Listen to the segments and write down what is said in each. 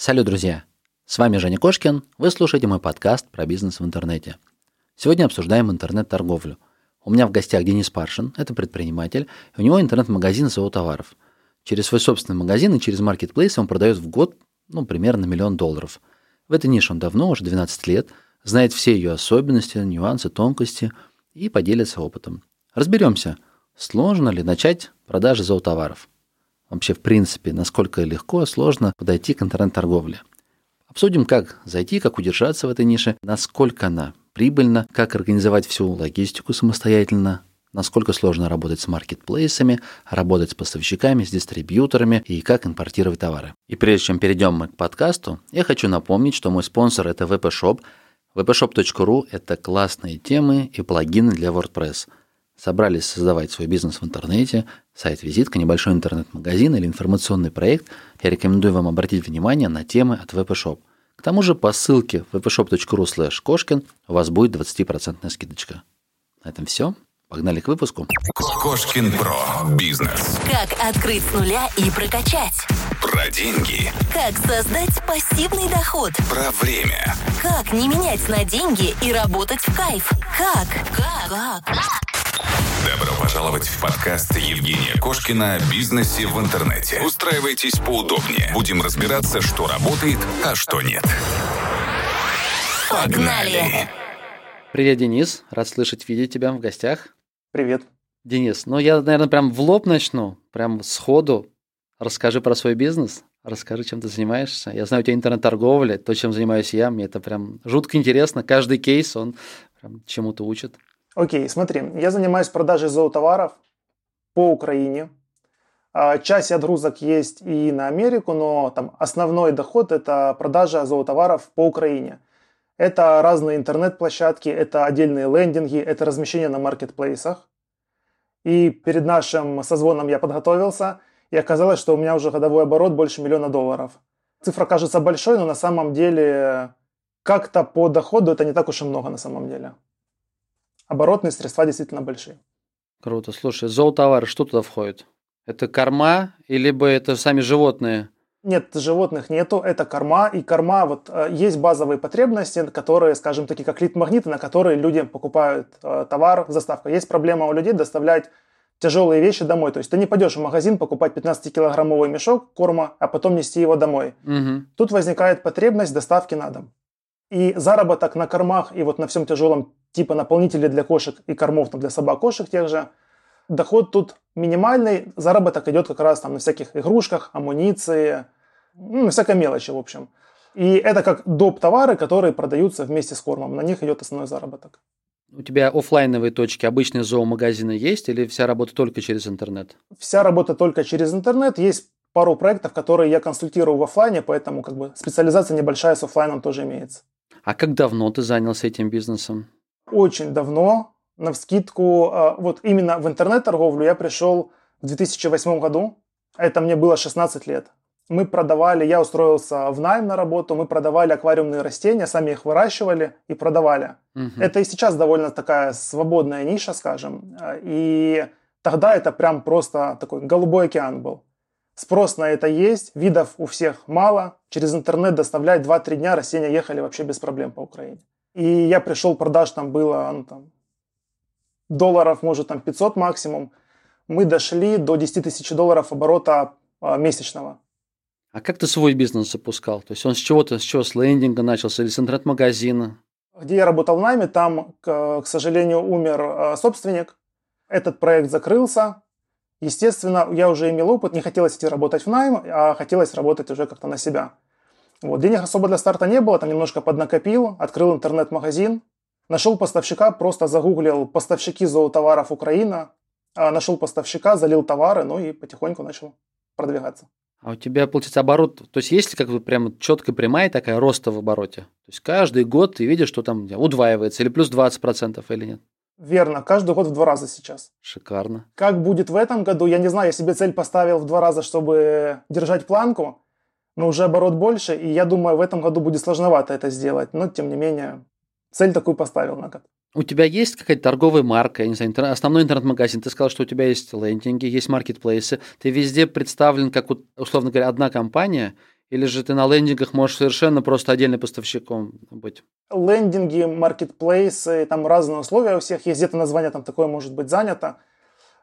Салют, друзья! С вами Женя Кошкин. Вы слушаете мой подкаст про бизнес в интернете. Сегодня обсуждаем интернет-торговлю. У меня в гостях Денис Паршин, это предприниматель, и у него интернет-магазин СО товаров. Через свой собственный магазин и через маркетплейс он продает в год ну, примерно миллион долларов. В этой нише он давно, уже 12 лет, знает все ее особенности, нюансы, тонкости и поделится опытом. Разберемся, сложно ли начать продажи зоотоваров. Вообще, в принципе, насколько легко, сложно подойти к интернет-торговле. Обсудим, как зайти, как удержаться в этой нише, насколько она прибыльна, как организовать всю логистику самостоятельно, насколько сложно работать с маркетплейсами, работать с поставщиками, с дистрибьюторами и как импортировать товары. И прежде чем перейдем мы к подкасту, я хочу напомнить, что мой спонсор – это VPShop. vpshop.ru – это классные темы и плагины для WordPress – собрались создавать свой бизнес в интернете, сайт-визитка, небольшой интернет-магазин или информационный проект, я рекомендую вам обратить внимание на темы от VPShop. К тому же по ссылке vpshop.ru slash кошкин у вас будет 20% скидочка. На этом все. Погнали к выпуску. Кошкин Про. Бизнес. Как открыть с нуля и прокачать. Про деньги. Как создать пассивный доход. Про время. Как не менять на деньги и работать в кайф. Как? Как? Как? Добро пожаловать в подкаст Евгения Кошкина о бизнесе в интернете. Устраивайтесь поудобнее. Будем разбираться, что работает, а что нет. Погнали! Привет, Денис. Рад слышать, видеть тебя в гостях. Привет. Денис, ну я, наверное, прям в лоб начну, прям сходу. Расскажи про свой бизнес, расскажи, чем ты занимаешься. Я знаю, у тебя интернет-торговля, то, чем занимаюсь я, мне это прям жутко интересно. Каждый кейс, он прям чему-то учит. Окей, смотри, я занимаюсь продажей зоотоваров по Украине. А, часть отгрузок есть и на Америку, но там основной доход это продажа зоотоваров по Украине. Это разные интернет-площадки, это отдельные лендинги, это размещение на маркетплейсах. И перед нашим созвоном я подготовился, и оказалось, что у меня уже годовой оборот больше миллиона долларов. Цифра кажется большой, но на самом деле как-то по доходу это не так уж и много на самом деле оборотные средства действительно большие. Круто. Слушай, зоотовары, что туда входит? Это корма, или либо это сами животные? Нет, животных нету, это корма. И корма, вот э, есть базовые потребности, которые, скажем, такие как лид-магниты, на которые люди покупают э, товар в заставку. Есть проблема у людей доставлять тяжелые вещи домой. То есть ты не пойдешь в магазин покупать 15-килограммовый мешок корма, а потом нести его домой. Угу. Тут возникает потребность доставки на дом. И заработок на кормах и вот на всем тяжелом типа наполнителей для кошек и кормов там, для собак, кошек тех же, доход тут минимальный, заработок идет как раз там на всяких игрушках, амуниции, ну, на всякой мелочи, в общем. И это как доп. товары, которые продаются вместе с кормом. На них идет основной заработок. У тебя офлайновые точки, обычные зоомагазины есть или вся работа только через интернет? Вся работа только через интернет. Есть пару проектов, которые я консультирую в офлайне, поэтому как бы специализация небольшая с офлайном тоже имеется. А как давно ты занялся этим бизнесом? Очень давно, на вскидку, а, вот именно в интернет-торговлю я пришел в 2008 году. Это мне было 16 лет. Мы продавали, я устроился в найм на работу, мы продавали аквариумные растения, сами их выращивали и продавали. Угу. Это и сейчас довольно такая свободная ниша, скажем. И тогда это прям просто такой голубой океан был. Спрос на это есть, видов у всех мало. Через интернет доставлять 2-3 дня растения ехали вообще без проблем по Украине. И я пришел, продаж там было ну, там, долларов, может, там 500 максимум. Мы дошли до 10 тысяч долларов оборота а, месячного. А как ты свой бизнес запускал? То есть он с чего-то, с чего, с лендинга начался или с интернет-магазина? Где я работал в найме, там, к, к сожалению, умер а, собственник. Этот проект закрылся, Естественно, я уже имел опыт, не хотелось идти работать в найм, а хотелось работать уже как-то на себя. Вот, денег особо для старта не было, там немножко поднакопил, открыл интернет-магазин, нашел поставщика, просто загуглил поставщики зоотоваров Украина, а нашел поставщика, залил товары, ну и потихоньку начал продвигаться. А у тебя, получается, оборот, то есть есть как бы прям четко прямая такая роста в обороте? То есть каждый год ты видишь, что там удваивается или плюс 20% или нет? Верно, каждый год в два раза сейчас. Шикарно. Как будет в этом году, я не знаю, я себе цель поставил в два раза, чтобы держать планку, но уже оборот больше, и я думаю, в этом году будет сложновато это сделать, но тем не менее, цель такую поставил на год. У тебя есть какая-то торговая марка, я не знаю, интернет, основной интернет-магазин, ты сказал, что у тебя есть лендинги, есть маркетплейсы, ты везде представлен как, условно говоря, одна компания, Или же ты на лендингах можешь совершенно просто отдельным поставщиком быть? Лендинги, маркетплейсы, там разные условия у всех есть. Где-то название там такое может быть занято.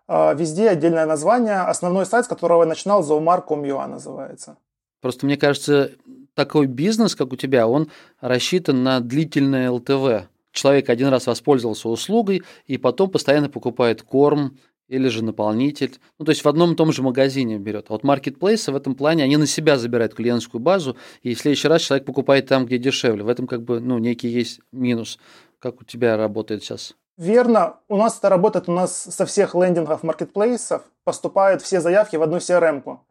А, везде отдельное название. Основной сайт, с которого я начинал, zoomark.com.ua называется. Просто мне кажется, такой бизнес, как у тебя, он рассчитан на длительное ЛТВ. Человек один раз воспользовался услугой и потом постоянно покупает корм или же наполнитель. Ну, то есть в одном и том же магазине берет. А вот маркетплейсы в этом плане, они на себя забирают клиентскую базу, и в следующий раз человек покупает там, где дешевле. В этом как бы, ну, некий есть минус. Как у тебя работает сейчас? Верно. У нас это работает, у нас со всех лендингов маркетплейсов поступают все заявки в одну CRM-ку.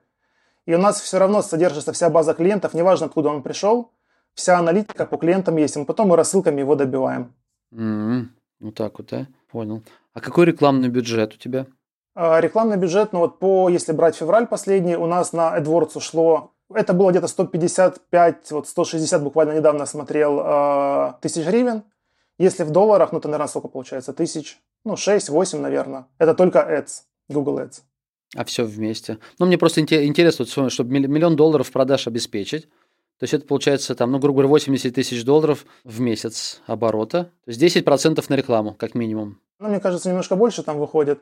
И у нас все равно содержится вся база клиентов, неважно, откуда он пришел, вся аналитика по клиентам есть, и мы потом мы рассылками его добиваем. Mm-hmm. Вот так вот, да? Понял. А какой рекламный бюджет у тебя? А, рекламный бюджет, ну вот по, если брать февраль последний, у нас на AdWords ушло, это было где-то 155, вот 160 буквально недавно смотрел, э, тысяч гривен. Если в долларах, ну, то, наверное, сколько получается? Тысяч, ну, 6-8, наверное. Это только Ads, Google Ads. А все вместе. Ну, мне просто интересно, чтобы миллион долларов продаж обеспечить. То есть это получается там, ну, грубо говоря, 80 тысяч долларов в месяц оборота. То есть 10% на рекламу, как минимум. Ну, мне кажется, немножко больше там выходит.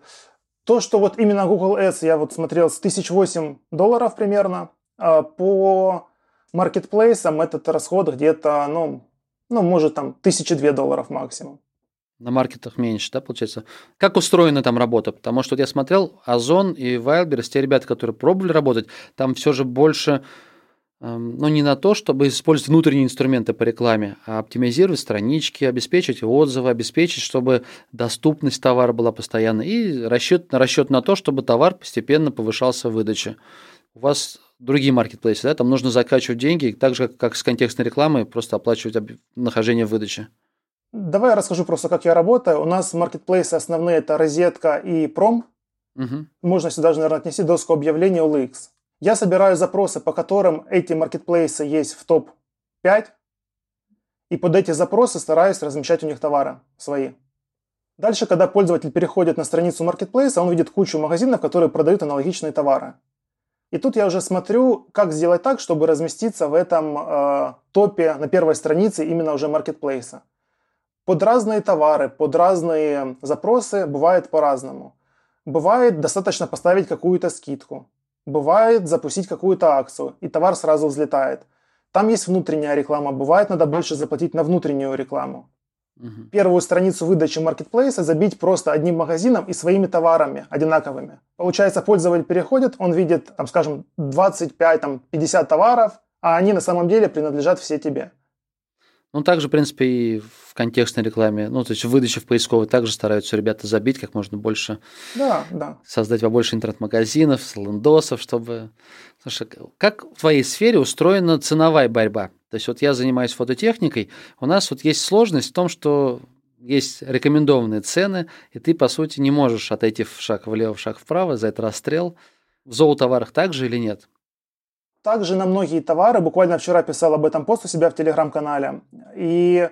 То, что вот именно Google Ads я вот смотрел с 1008 долларов примерно, а по маркетплейсам этот расход где-то, ну, ну, может, там, тысячи две долларов максимум. На маркетах меньше, да, получается? Как устроена там работа? Потому что вот я смотрел, Озон и Wildberries, те ребята, которые пробовали работать, там все же больше, эм, ну, не на то, чтобы использовать внутренние инструменты по рекламе, а оптимизировать странички, обеспечить отзывы, обеспечить, чтобы доступность товара была постоянной, и расчет, расчет на то, чтобы товар постепенно повышался в выдаче. У вас другие маркетплейсы, да, там нужно закачивать деньги, так же, как с контекстной рекламой, просто оплачивать нахождение в выдаче. Давай я расскажу просто, как я работаю. У нас маркетплейсы основные – это розетка и пром. Угу. Можно сюда даже, наверное, отнести доску объявлений OLX. Я собираю запросы, по которым эти маркетплейсы есть в топ-5, и под эти запросы стараюсь размещать у них товары свои. Дальше, когда пользователь переходит на страницу маркетплейса, он видит кучу магазинов, которые продают аналогичные товары. И тут я уже смотрю, как сделать так, чтобы разместиться в этом э, топе на первой странице именно уже маркетплейса. Под разные товары, под разные запросы бывает по-разному. Бывает достаточно поставить какую-то скидку. Бывает запустить какую-то акцию, и товар сразу взлетает. Там есть внутренняя реклама, бывает надо больше заплатить на внутреннюю рекламу. Угу. Первую страницу выдачи маркетплейса забить просто одним магазином и своими товарами одинаковыми. Получается, пользователь переходит, он видит, там, скажем, 25-50 товаров, а они на самом деле принадлежат все тебе. Ну, также, в принципе, и в контекстной рекламе, ну, то есть в выдаче в поисковой также стараются ребята забить как можно больше. Да, да. Создать побольше интернет-магазинов, лендосов, чтобы... Слушай, как в твоей сфере устроена ценовая борьба? То есть вот я занимаюсь фототехникой, у нас вот есть сложность в том, что есть рекомендованные цены, и ты, по сути, не можешь отойти в шаг влево, в шаг вправо, за это расстрел. В зоотоварах также или нет? Также на многие товары, буквально вчера писал об этом пост у себя в телеграм-канале, и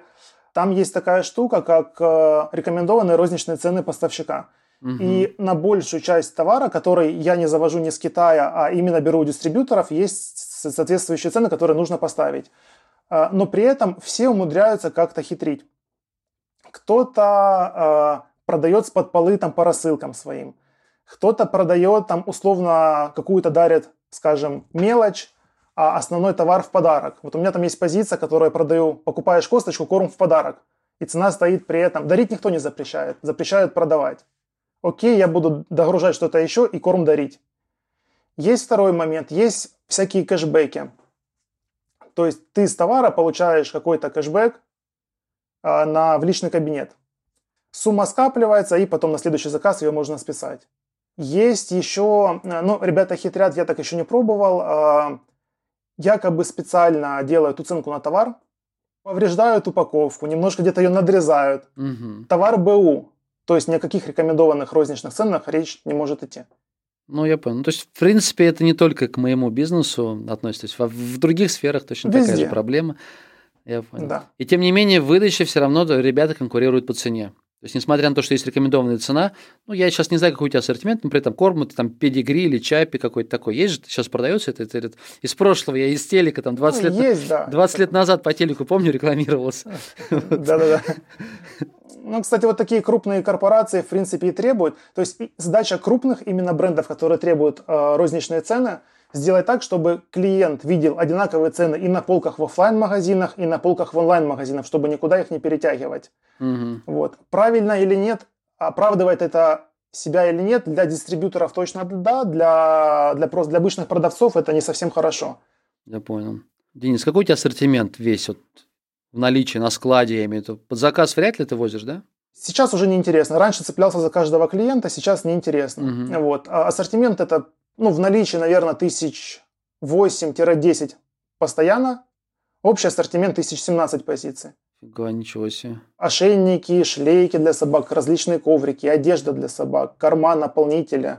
там есть такая штука, как э, рекомендованные розничные цены поставщика. Угу. И на большую часть товара, который я не завожу не с Китая, а именно беру у дистрибьюторов, есть соответствующие цены, которые нужно поставить. Э, но при этом все умудряются как-то хитрить. Кто-то э, продает с под полы там по рассылкам своим, кто-то продает там условно какую-то дарит скажем, мелочь, а основной товар в подарок. Вот у меня там есть позиция, которую я продаю, покупаешь косточку, корм в подарок. И цена стоит при этом. Дарить никто не запрещает, запрещают продавать. Окей, я буду догружать что-то еще и корм дарить. Есть второй момент, есть всякие кэшбэки. То есть ты с товара получаешь какой-то кэшбэк а, на, в личный кабинет. Сумма скапливается, и потом на следующий заказ ее можно списать. Есть еще, э, ну, ребята хитрят, я так еще не пробовал, а, якобы специально делают уценку на товар, повреждают упаковку, немножко где-то ее надрезают. Угу. Товар БУ, то есть ни о каких рекомендованных розничных ценах речь не может идти. Ну, я понял. То есть, в принципе, это не только к моему бизнесу относится. То есть, в, в других сферах точно Везде. такая же проблема. Я понял. Да. И тем не менее, в выдаче все равно ребята конкурируют по цене. То есть, несмотря на то, что есть рекомендованная цена, ну, я сейчас не знаю, какой у тебя ассортимент, но при этом корм, это там педигри или чапи какой-то такой. Есть же, сейчас продается это, это, это из прошлого, я из телека там 20 Ну, лет, есть, да. 20 лет назад по телеку, помню, рекламировался. Да-да-да. Ну, кстати, вот такие крупные корпорации, в принципе, и требуют. То есть задача крупных именно брендов, которые требуют э, розничные цены, сделать так, чтобы клиент видел одинаковые цены и на полках в офлайн магазинах и на полках в онлайн-магазинах, чтобы никуда их не перетягивать. Мгм. Вот. Правильно или нет, оправдывает это себя или нет, для дистрибьюторов точно да, для, для, просто для обычных продавцов это не совсем хорошо. Я понял. Денис, какой у тебя ассортимент весь вот в наличии на складе, я имею в виду? Под заказ вряд ли ты возишь, да? Сейчас уже неинтересно. Раньше цеплялся за каждого клиента, сейчас неинтересно. Мгм. Вот. А ассортимент это ну, в наличии, наверное, тысяч 8-10 постоянно. Общий ассортимент 1017 позиций. Фига, ничего себе. Ошейники, шлейки для собак, различные коврики, одежда для собак, корма, наполнители,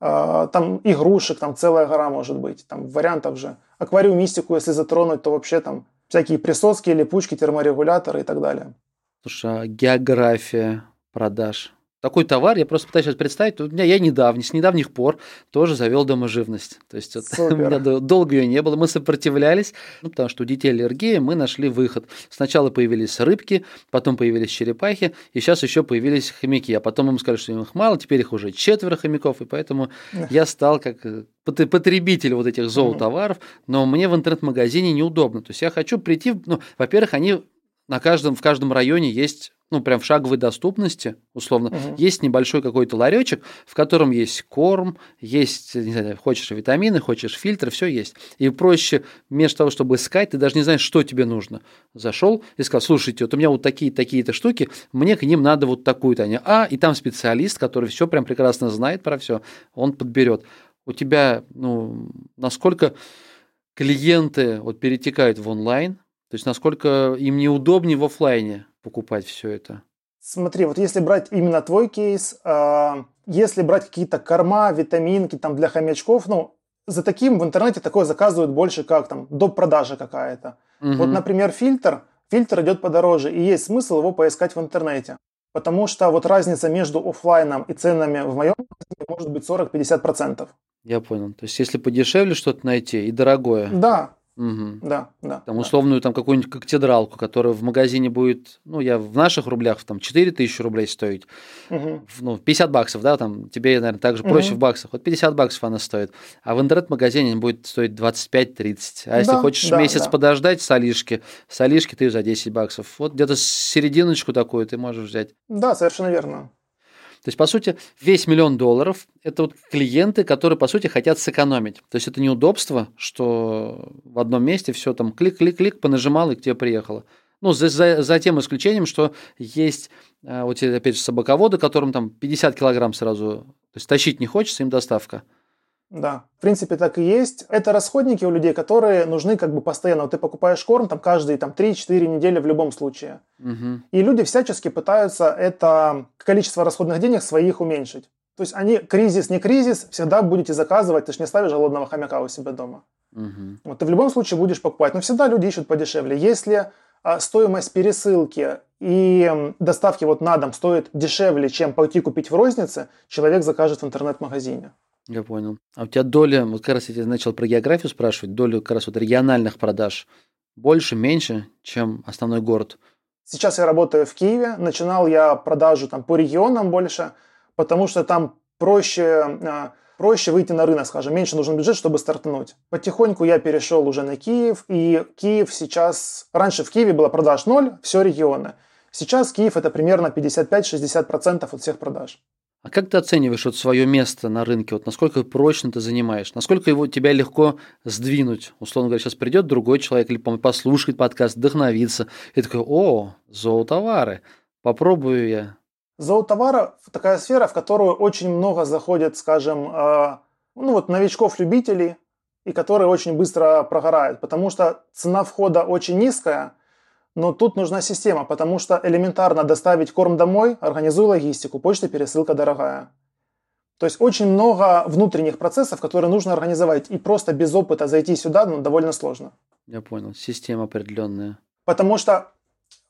а, там игрушек, там целая гора может быть, там вариантов же. Аквариумистику, если затронуть, то вообще там всякие присоски, липучки, терморегуляторы и так далее. Слушай, а география продаж? Такой товар, я просто пытаюсь сейчас представить. У меня я недавно, с недавних пор тоже завел доможивность. То есть вот, у меня до- долго ее не было. Мы сопротивлялись, ну, потому что у детей аллергия, мы нашли выход. Сначала появились рыбки, потом появились черепахи, и сейчас еще появились хомяки. А потом им сказали, что их мало, теперь их уже четверо хомяков, и поэтому я стал как э, пот- потребитель вот этих зоотоваров, но мне в интернет-магазине неудобно. То есть я хочу прийти, ну, во-первых, они на каждом, в каждом районе есть, ну, прям в шаговой доступности, условно, Мгм. есть небольшой какой-то ларечек, в котором есть корм, есть, не знаю, хочешь витамины, хочешь фильтры, все есть. И проще, вместо того, чтобы искать, ты даже не знаешь, что тебе нужно. Зашел и сказал, слушайте, вот у меня вот такие такие-то штуки, мне к ним надо вот такую-то. Они, а, и там специалист, который все прям прекрасно знает про все, он подберет. У тебя, ну, насколько клиенты вот перетекают в онлайн, то есть насколько им неудобнее в офлайне покупать все это? Смотри, вот если брать именно твой кейс, а, если брать какие-то корма, витаминки там для хомячков, ну, за таким в интернете такое заказывают больше как там доп. продажа какая-то. Вот, Мгм. например, фильтр, фильтр идет подороже, и есть смысл его поискать в интернете. Потому что вот разница между оффлайном и ценами в моем может быть 40-50%. Я понял. То есть, если подешевле что-то найти и дорогое, Да, мгм. да, да. там да. условную там какую-нибудь когтедралку, которая в магазине будет, ну, я в наших рублях там 4 тысячи рублей стоить, Мгм. в- ну, 50 баксов, да, там тебе, наверное, также проще Мгм. в баксах. Вот 50 баксов она стоит. А в интернет-магазине будет стоить 25-30. А если Да, хочешь да, месяц да. подождать с Алишки, с Алишки ты за 10 баксов. Вот где-то серединочку такую ты можешь взять. Да, совершенно верно. То есть, по сути, весь миллион долларов – это вот клиенты, которые, по сути, хотят сэкономить. То есть, это неудобство, что в одном месте все там клик-клик-клик, понажимал и к тебе приехало. Ну, за, за- за тем исключением, что есть, э, вот эти, опять же, собаководы, которым там 50 килограмм сразу, то есть, тащить не хочется, им доставка. Да, в принципе, так и есть. Это расходники у людей, которые нужны как бы постоянно. Вот ты покупаешь корм там каждые там, 3-4 недели в любом случае. Мгм. И люди всячески пытаются это количество расходных денег своих уменьшить. То есть они, кризис, не кризис, всегда будете заказывать, ты же не ставишь голодного хомяка у себя дома. Мгм. Вот ты в любом случае будешь покупать, но всегда люди ищут подешевле. Если а, стоимость пересылки и доставки вот на дом стоит дешевле, чем пойти купить в рознице, человек закажет в интернет-магазине. Я понял. А у тебя доля, вот как раз я тебя начал про географию спрашивать, доля как раз вот региональных продаж больше, меньше, чем основной город? Сейчас я работаю в Киеве. Начинал я продажу там по регионам больше, потому что там проще, а, проще выйти на рынок, скажем, меньше нужен бюджет, чтобы стартануть. Потихоньку я перешел уже на Киев, и Киев сейчас... Раньше в Киеве было продаж ноль, все регионы. Сейчас Киев это примерно 55-60% от всех продаж. А как ты оцениваешь вот свое место на рынке? Вот насколько прочно ты занимаешь? Насколько его тебя легко сдвинуть? Условно говоря, сейчас придет другой человек или по- послушает подкаст, вдохновится. И такой, о, зоотовары, попробую я. Зоотовара – такая сфера, в которую очень много заходит, скажем, э, ну вот новичков-любителей, и которые очень быстро прогорают, потому что цена входа очень низкая, но тут нужна система, потому что элементарно доставить корм домой, организуй логистику, почта пересылка дорогая. То есть очень много внутренних процессов, которые нужно организовать, и просто без опыта зайти сюда ну, довольно сложно. Я понял, система определенная. Потому что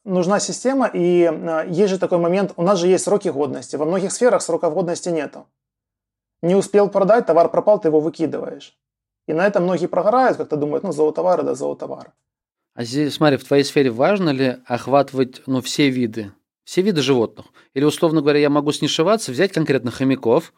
нужна система, и э, есть же такой момент, у нас же есть сроки годности. Во многих сферах сроков годности нету. Не успел продать, товар пропал, ты его выкидываешь. И на этом многие прогорают, как-то думают, ну, золотовары да золотовары. А здесь, смотри, в твоей сфере важно ли охватывать ну, все виды, все виды животных? Или, условно говоря, я могу снишеваться, взять конкретно хомяков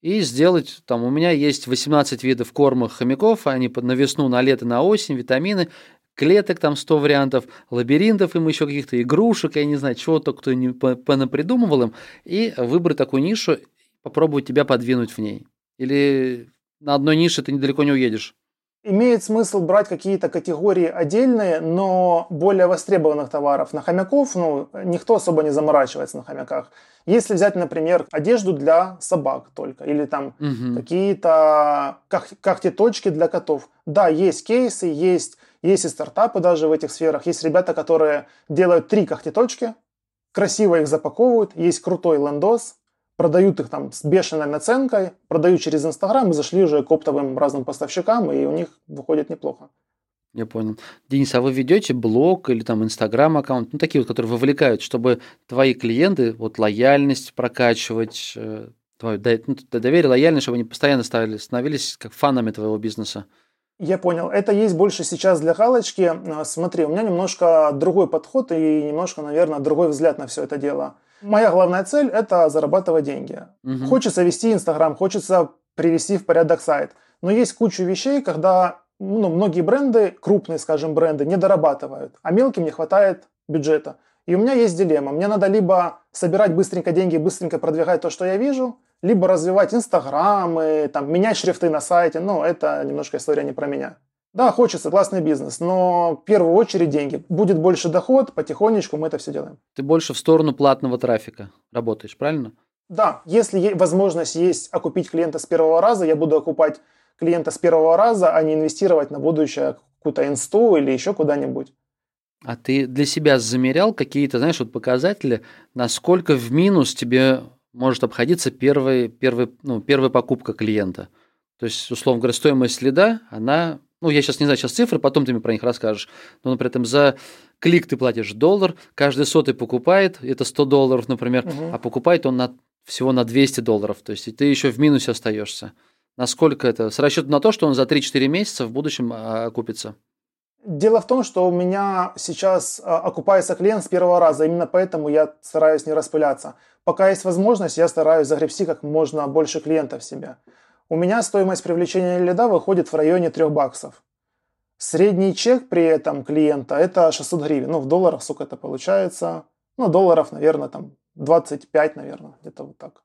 и сделать, там, у меня есть 18 видов кормых хомяков, они на весну, на лето, на осень, витамины, клеток там 100 вариантов, лабиринтов им еще каких-то игрушек, я не знаю, чего-то кто не понапридумывал им, и выбрать такую нишу, попробовать тебя подвинуть в ней. Или на одной нише ты недалеко не уедешь. Имеет смысл брать какие-то категории отдельные, но более востребованных товаров. На хомяков, ну, никто особо не заморачивается на хомяках. Если взять, например, одежду для собак только, или там угу. какие-то когтеточки для котов. Да, есть кейсы, есть, есть и стартапы даже в этих сферах. Есть ребята, которые делают три когтеточки, красиво их запаковывают, есть крутой лендос, продают их там с бешеной наценкой, продают через Инстаграм и зашли уже к оптовым разным поставщикам, и у них выходит неплохо. Я понял. Денис, а вы ведете блог или там Инстаграм аккаунт, ну такие вот, которые вовлекают, чтобы твои клиенты, вот лояльность прокачивать, э, твое ну, доверие, лояльность, чтобы они постоянно ставили, становились как фанами твоего бизнеса? Я понял. Это есть больше сейчас для галочки. А, смотри, у меня немножко другой подход и немножко, наверное, другой взгляд на все это дело. Моя главная цель – это зарабатывать деньги. Угу. Хочется вести Инстаграм, хочется привести в порядок сайт. Но есть куча вещей, когда ну, многие бренды, крупные, скажем, бренды, не дорабатывают, а мелким не хватает бюджета. И у меня есть дилемма. Мне надо либо собирать быстренько деньги, быстренько продвигать то, что я вижу, либо развивать инстаграмы, там, менять шрифты на сайте. Но это немножко история не про меня. Да, хочется, классный бизнес, но в первую очередь деньги. Будет больше доход, потихонечку мы это все делаем. Ты больше в сторону платного трафика работаешь, правильно? Да, если возможность есть окупить клиента с первого раза, я буду окупать клиента с первого раза, а не инвестировать на будущее какую-то инсту или еще куда-нибудь. А ты для себя замерял какие-то, знаешь, вот показатели, насколько в минус тебе может обходиться первый, первый, ну, первая покупка клиента? То есть, условно говоря, стоимость следа, она ну, я сейчас не знаю сейчас цифры, потом ты мне про них расскажешь, но при этом за клик ты платишь доллар, каждый сотый покупает, это 100 долларов, например, угу. а покупает он на, всего на 200 долларов, то есть ты еще в минусе остаешься. Насколько это? С расчетом на то, что он за 3-4 месяца в будущем а, окупится? Дело в том, что у меня сейчас а, окупается клиент с первого раза, именно поэтому я стараюсь не распыляться. Пока есть возможность, я стараюсь загребсти как можно больше клиентов в себя у меня стоимость привлечения лида выходит в районе 3 баксов. Средний чек при этом клиента это 600 гривен. Ну, в долларах сколько это получается? Ну, долларов, наверное, там 25, наверное, где-то вот так.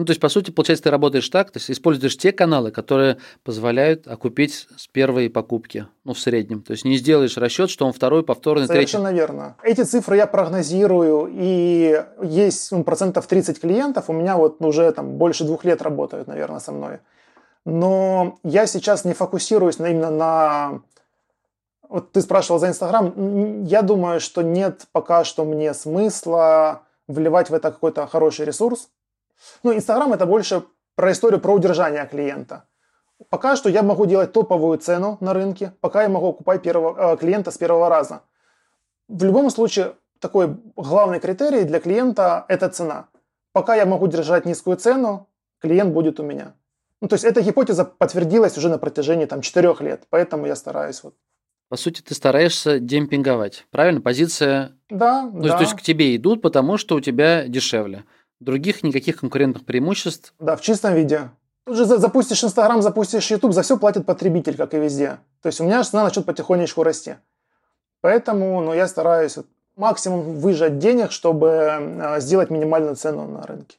Ну, то есть, по сути, получается, ты работаешь так, то есть используешь те каналы, которые позволяют окупить с первой покупки, ну, в среднем. То есть не сделаешь расчет, что он второй, повторный, третий. Совершенно верно. Эти цифры я прогнозирую, и есть ну, процентов 30 клиентов, у меня вот уже там больше двух лет работают, наверное, со мной. Но я сейчас не фокусируюсь на, именно на... Вот ты спрашивал за Инстаграм. Я думаю, что нет пока что мне смысла вливать в это какой-то хороший ресурс, ну, Инстаграм это больше про историю про удержание клиента. Пока что я могу делать топовую цену на рынке, пока я могу окупать первого, э, клиента с первого раза. В любом случае, такой главный критерий для клиента – это цена. Пока я могу держать низкую цену, клиент будет у меня. Ну, то есть эта гипотеза подтвердилась уже на протяжении там, 4 лет, поэтому я стараюсь вот по сути, ты стараешься демпинговать. Правильно? Позиция... Да, ну, да. То есть к тебе идут, потому что у тебя дешевле. Других никаких конкурентных преимуществ. Да, в чистом виде. Тут же запустишь Инстаграм, запустишь Ютуб, за все платит потребитель, как и везде. То есть у меня цена начнет потихонечку расти. Поэтому ну, я стараюсь максимум выжать денег, чтобы э, сделать минимальную цену на рынке.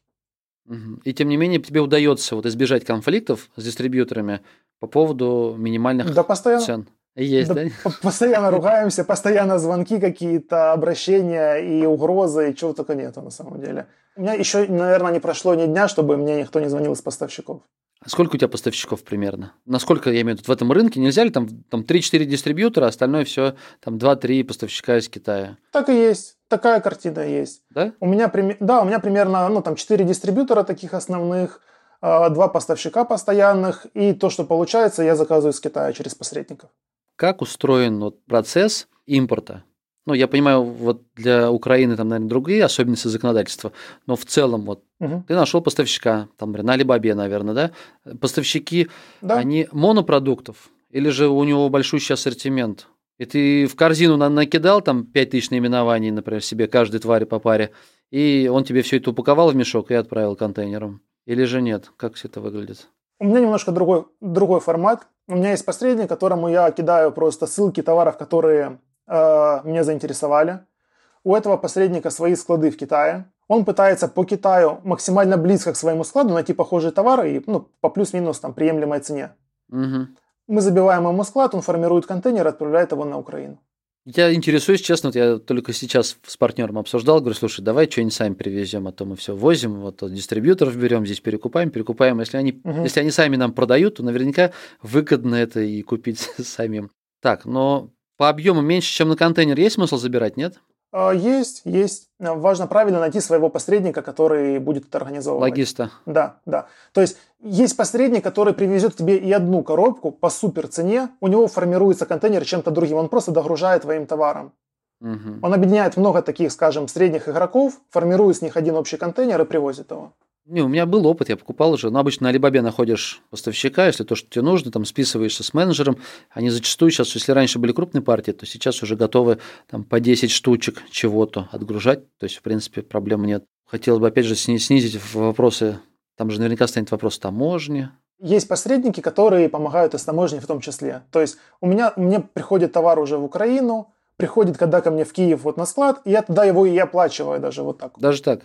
И тем не менее тебе удается вот избежать конфликтов с дистрибьюторами по поводу минимальных да, постоянно. цен. Есть, да? да? Постоянно ругаемся, постоянно звонки какие-то, обращения и угрозы, и чего только нету на самом деле. У меня еще, наверное, не прошло ни дня, чтобы мне никто не звонил из поставщиков. А сколько у тебя поставщиков примерно? Насколько, я имею в виду, в этом рынке нельзя ли там, там 3-4 дистрибьютора, а остальное все там 2-3 поставщика из Китая? Так и есть. Такая картина есть. Да? У меня, да, у меня примерно ну, там 4 дистрибьютора таких основных, а, два поставщика постоянных, и то, что получается, я заказываю из Китая через посредников. Как устроен вот процесс импорта Ну, я понимаю, вот для Украины там, наверное, другие особенности законодательства, но в целом вот угу. ты нашел поставщика, там, например, на Алибабе, наверное, да? Поставщики, да. они монопродуктов или же у него большущий ассортимент? И ты в корзину накидал там 5000 наименований, например, себе каждой твари по паре, и он тебе все это упаковал в мешок и отправил контейнером. Или же нет? Как все это выглядит? У меня немножко другой, другой формат. У меня есть посредник, которому я кидаю просто ссылки товаров, которые меня заинтересовали. У этого посредника свои склады в Китае. Он пытается по Китаю максимально близко к своему складу найти похожие товары и ну, по плюс-минус там приемлемой цене. Угу. Мы забиваем ему склад, он формирует контейнер отправляет его на Украину. Я интересуюсь, честно, вот я только сейчас с партнером обсуждал, говорю, слушай, давай что-нибудь сами привезем, а то мы все возим, вот дистрибьюторов берем, здесь перекупаем, перекупаем. Если они, угу. если они сами нам продают, то наверняка выгодно это и купить самим. Так, но по объему меньше, чем на контейнер, есть смысл забирать, нет? А, есть, есть. Важно правильно найти своего посредника, который будет это организовывать. Логиста. Да, да. То есть есть посредник, который привезет тебе и одну коробку по супер цене, у него формируется контейнер чем-то другим, он просто догружает твоим товаром. Угу. Он объединяет много таких, скажем, средних игроков, формирует с них один общий контейнер и привозит его. Не, у меня был опыт, я покупал уже. Но обычно на Алибабе находишь поставщика, если то, что тебе нужно, там списываешься с менеджером. Они зачастую сейчас, если раньше были крупные партии, то сейчас уже готовы там по 10 штучек чего-то отгружать. То есть, в принципе, проблем нет. Хотелось бы, опять же, снизить вопросы. Там же наверняка станет вопрос таможни. Есть посредники, которые помогают и с таможней в том числе. То есть у меня, мне приходит товар уже в Украину, приходит когда ко мне в Киев вот на склад, и я тогда его и оплачиваю даже вот так. Даже так?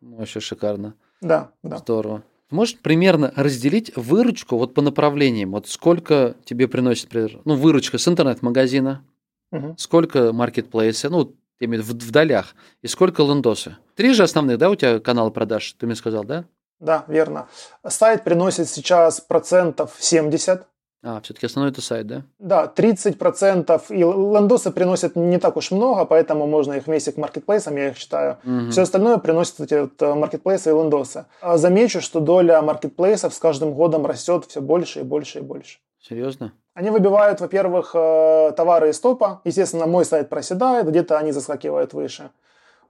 Вообще шикарно. Да, да. Здорово. Можешь примерно разделить выручку вот по направлениям? Вот сколько тебе приносит, например, ну, выручка с интернет-магазина, угу. сколько маркетплейса, ну, имею в, в долях, и сколько лендосы? Три же основных, да, у тебя каналы продаж, ты мне сказал, да? Да, верно. Сайт приносит сейчас процентов 70 а, все-таки основной это сайт, да? Да, 30%. И лендосы приносят не так уж много, поэтому можно их вместе к маркетплейсам, я их считаю. Угу. Все остальное приносят эти вот э, маркетплейсы и лендосы. А замечу, что доля маркетплейсов с каждым годом растет все больше и больше и больше. Серьезно? Они выбивают, во-первых, э, товары из топа. Естественно, мой сайт проседает, где-то они заскакивают выше.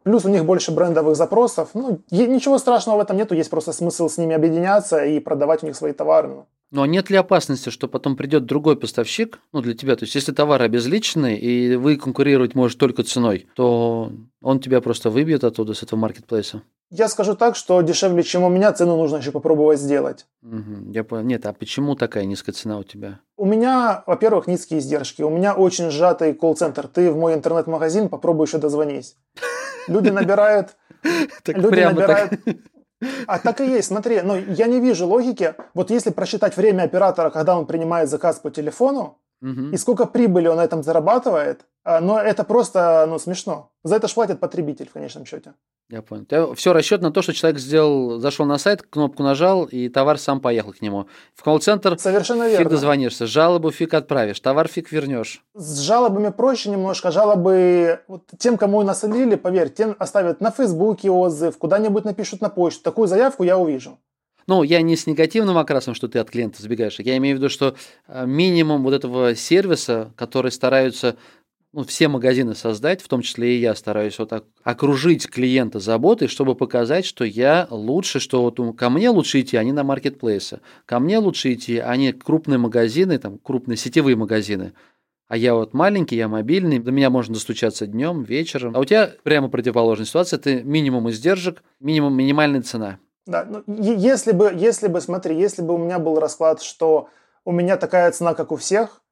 Плюс у них больше брендовых запросов. Ну, ничего страшного в этом нету, есть просто смысл с ними объединяться и продавать у них свои товары. Ну. Ну а нет ли опасности, что потом придет другой поставщик, ну для тебя, то есть если товар обезличенный и вы конкурировать можете только ценой, то он тебя просто выбьет оттуда, с этого маркетплейса? Я скажу так, что дешевле, чем у меня, цену нужно еще попробовать сделать. Угу, я понял. Нет, а почему такая низкая цена у тебя? У меня, во-первых, низкие издержки. У меня очень сжатый колл-центр. Ты в мой интернет-магазин попробуй еще дозвонись. Люди набирают... Люди набирают... А так и есть, смотри, но я не вижу логики. Вот если просчитать время оператора, когда он принимает заказ по телефону, угу. и сколько прибыли он на этом зарабатывает, но это просто ну, смешно. За это ж платит потребитель в конечном счете. Я понял. Это все расчет на то, что человек сделал, зашел на сайт, кнопку нажал, и товар сам поехал к нему. В колл-центр Совершенно фиг верно. дозвонишься, жалобу фиг отправишь, товар фиг вернешь. С жалобами проще немножко. Жалобы вот, тем, кому насолили, поверь, тем оставят на Фейсбуке отзыв, куда-нибудь напишут на почту. Такую заявку я увижу. Ну, я не с негативным окрасом, что ты от клиента сбегаешь. Я имею в виду, что э, минимум вот этого сервиса, который стараются ну, все магазины создать, в том числе и я стараюсь вот так окружить клиента заботой, чтобы показать, что я лучше, что вот ко мне лучше идти, а не на маркетплейсы. Ко мне лучше идти, а не крупные магазины, там, крупные сетевые магазины. А я вот маленький, я мобильный, до меня можно достучаться днем, вечером. А у тебя прямо противоположная ситуация, ты минимум издержек, минимум минимальная цена. Да, ну, если бы, если бы, смотри, если бы у меня был расклад, что у меня такая цена, как у всех,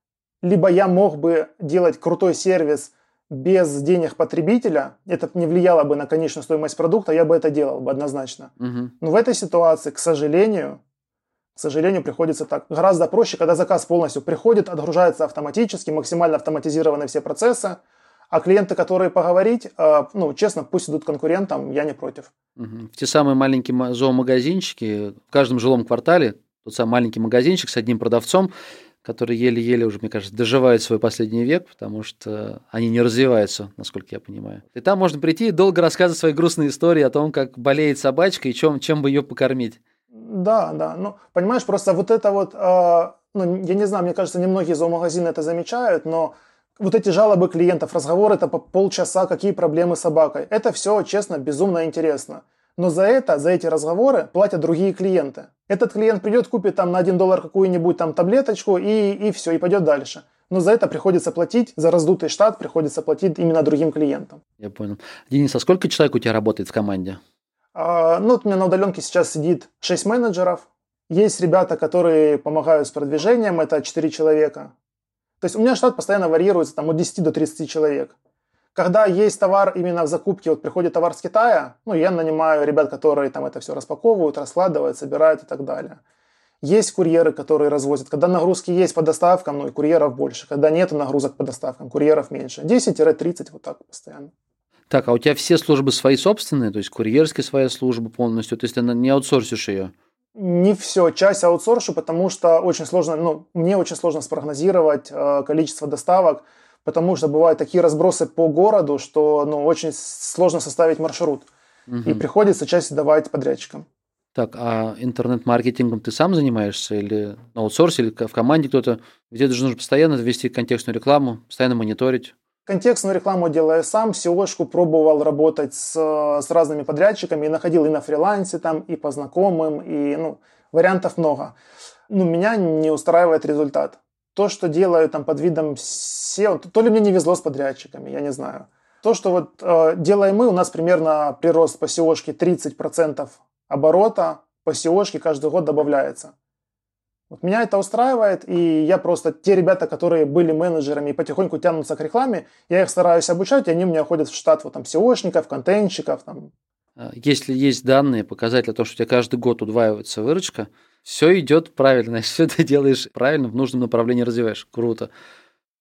либо я мог бы делать крутой сервис без денег потребителя, это не влияло бы на конечную стоимость продукта, я бы это делал бы однозначно. Угу. Но в этой ситуации, к сожалению, к сожалению, приходится так. Гораздо проще, когда заказ полностью приходит, отгружается автоматически, максимально автоматизированы все процессы, а клиенты, которые поговорить, э, ну, честно, пусть идут конкурентам, я не против. Угу. В те самые маленькие зоомагазинчики в каждом жилом квартале, тот самый маленький магазинчик с одним продавцом, который еле-еле уже, мне кажется, доживает свой последний век, потому что они не развиваются, насколько я понимаю. И там можно прийти и долго рассказывать свои грустные истории о том, как болеет собачка и чем, чем бы ее покормить. Да, да. Ну, понимаешь, просто вот это вот, э, ну, я не знаю, мне кажется, немногие зоомагазины это замечают, но вот эти жалобы клиентов, разговоры это по полчаса, какие проблемы с собакой. Это все, честно, безумно интересно. Но за это, за эти разговоры платят другие клиенты. Этот клиент придет, купит там на 1 доллар какую-нибудь там таблеточку и, и все, и пойдет дальше. Но за это приходится платить, за раздутый штат приходится платить именно другим клиентам. Я понял. Денис, а сколько человек у тебя работает в команде? А, ну, вот у меня на удаленке сейчас сидит 6 менеджеров. Есть ребята, которые помогают с продвижением, это 4 человека. То есть у меня штат постоянно варьируется там, от 10 до 30 человек. Когда есть товар именно в закупке, вот приходит товар с Китая, ну, я нанимаю ребят, которые там это все распаковывают, раскладывают, собирают и так далее. Есть курьеры, которые развозят. Когда нагрузки есть по доставкам, ну и курьеров больше. Когда нет нагрузок по доставкам, курьеров меньше. 10-30 вот так постоянно. Так, а у тебя все службы свои собственные, то есть курьерские своя служба полностью, то есть ты не аутсорсишь ее? Не все, часть аутсоршу, потому что очень сложно, ну, мне очень сложно спрогнозировать э, количество доставок, потому что бывают такие разбросы по городу, что ну, очень сложно составить маршрут. Угу. И приходится часть давать подрядчикам. Так, а интернет-маркетингом ты сам занимаешься или на аутсорсе, или в команде кто-то? Ведь это же нужно постоянно вести контекстную рекламу, постоянно мониторить. Контекстную рекламу делаю сам, SEO-шку пробовал работать с, с разными подрядчиками, и находил и на фрилансе там, и по знакомым, и ну, вариантов много. Ну, меня не устраивает результат то, что делаю там под видом SEO, то ли мне не везло с подрядчиками, я не знаю. То, что вот э, делаем мы, у нас примерно прирост по seo 30% оборота по seo каждый год добавляется. Вот меня это устраивает, и я просто, те ребята, которые были менеджерами и потихоньку тянутся к рекламе, я их стараюсь обучать, и они у меня ходят в штат вот, там, SEOшников, контентщиков. Там. А если есть данные, показатели, то, что у тебя каждый год удваивается выручка, все идет правильно, все ты делаешь правильно, в нужном направлении развиваешь. Круто.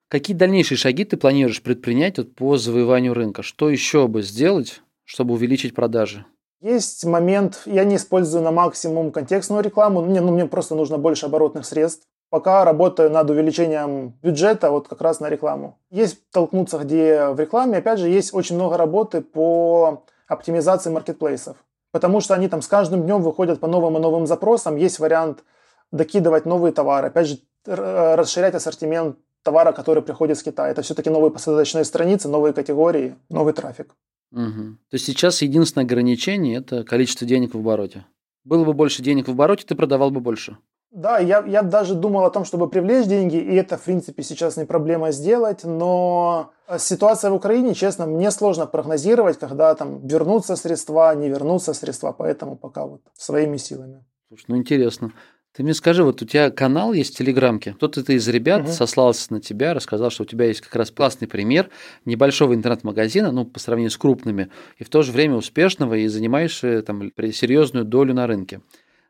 Какие дальнейшие шаги ты планируешь предпринять вот по завоеванию рынка? Что еще бы сделать, чтобы увеличить продажи? Есть момент, я не использую на максимум контекстную рекламу, мне, ну, мне просто нужно больше оборотных средств. Пока работаю над увеличением бюджета вот как раз на рекламу. Есть толкнуться где в рекламе, опять же, есть очень много работы по оптимизации маркетплейсов потому что они там с каждым днем выходят по новым и новым запросам. Есть вариант докидывать новые товары, опять же, э, расширять ассортимент товара, который приходит с Китая. Это все-таки новые посадочные страницы, новые категории, новый трафик. Угу. То есть сейчас единственное ограничение – это количество денег в обороте. Было бы больше денег в обороте, ты продавал бы больше. Да, я, я даже думал о том, чтобы привлечь деньги, и это, в принципе, сейчас не проблема сделать, но ситуация в Украине, честно, мне сложно прогнозировать, когда там вернутся средства, не вернутся средства, поэтому пока вот своими силами. Слушай, ну интересно. Ты мне скажи, вот у тебя канал есть в Телеграмке. Кто-то из ребят угу. сослался на тебя, рассказал, что у тебя есть как раз классный пример небольшого интернет-магазина, ну, по сравнению с крупными, и в то же время успешного, и занимаешь там серьезную долю на рынке.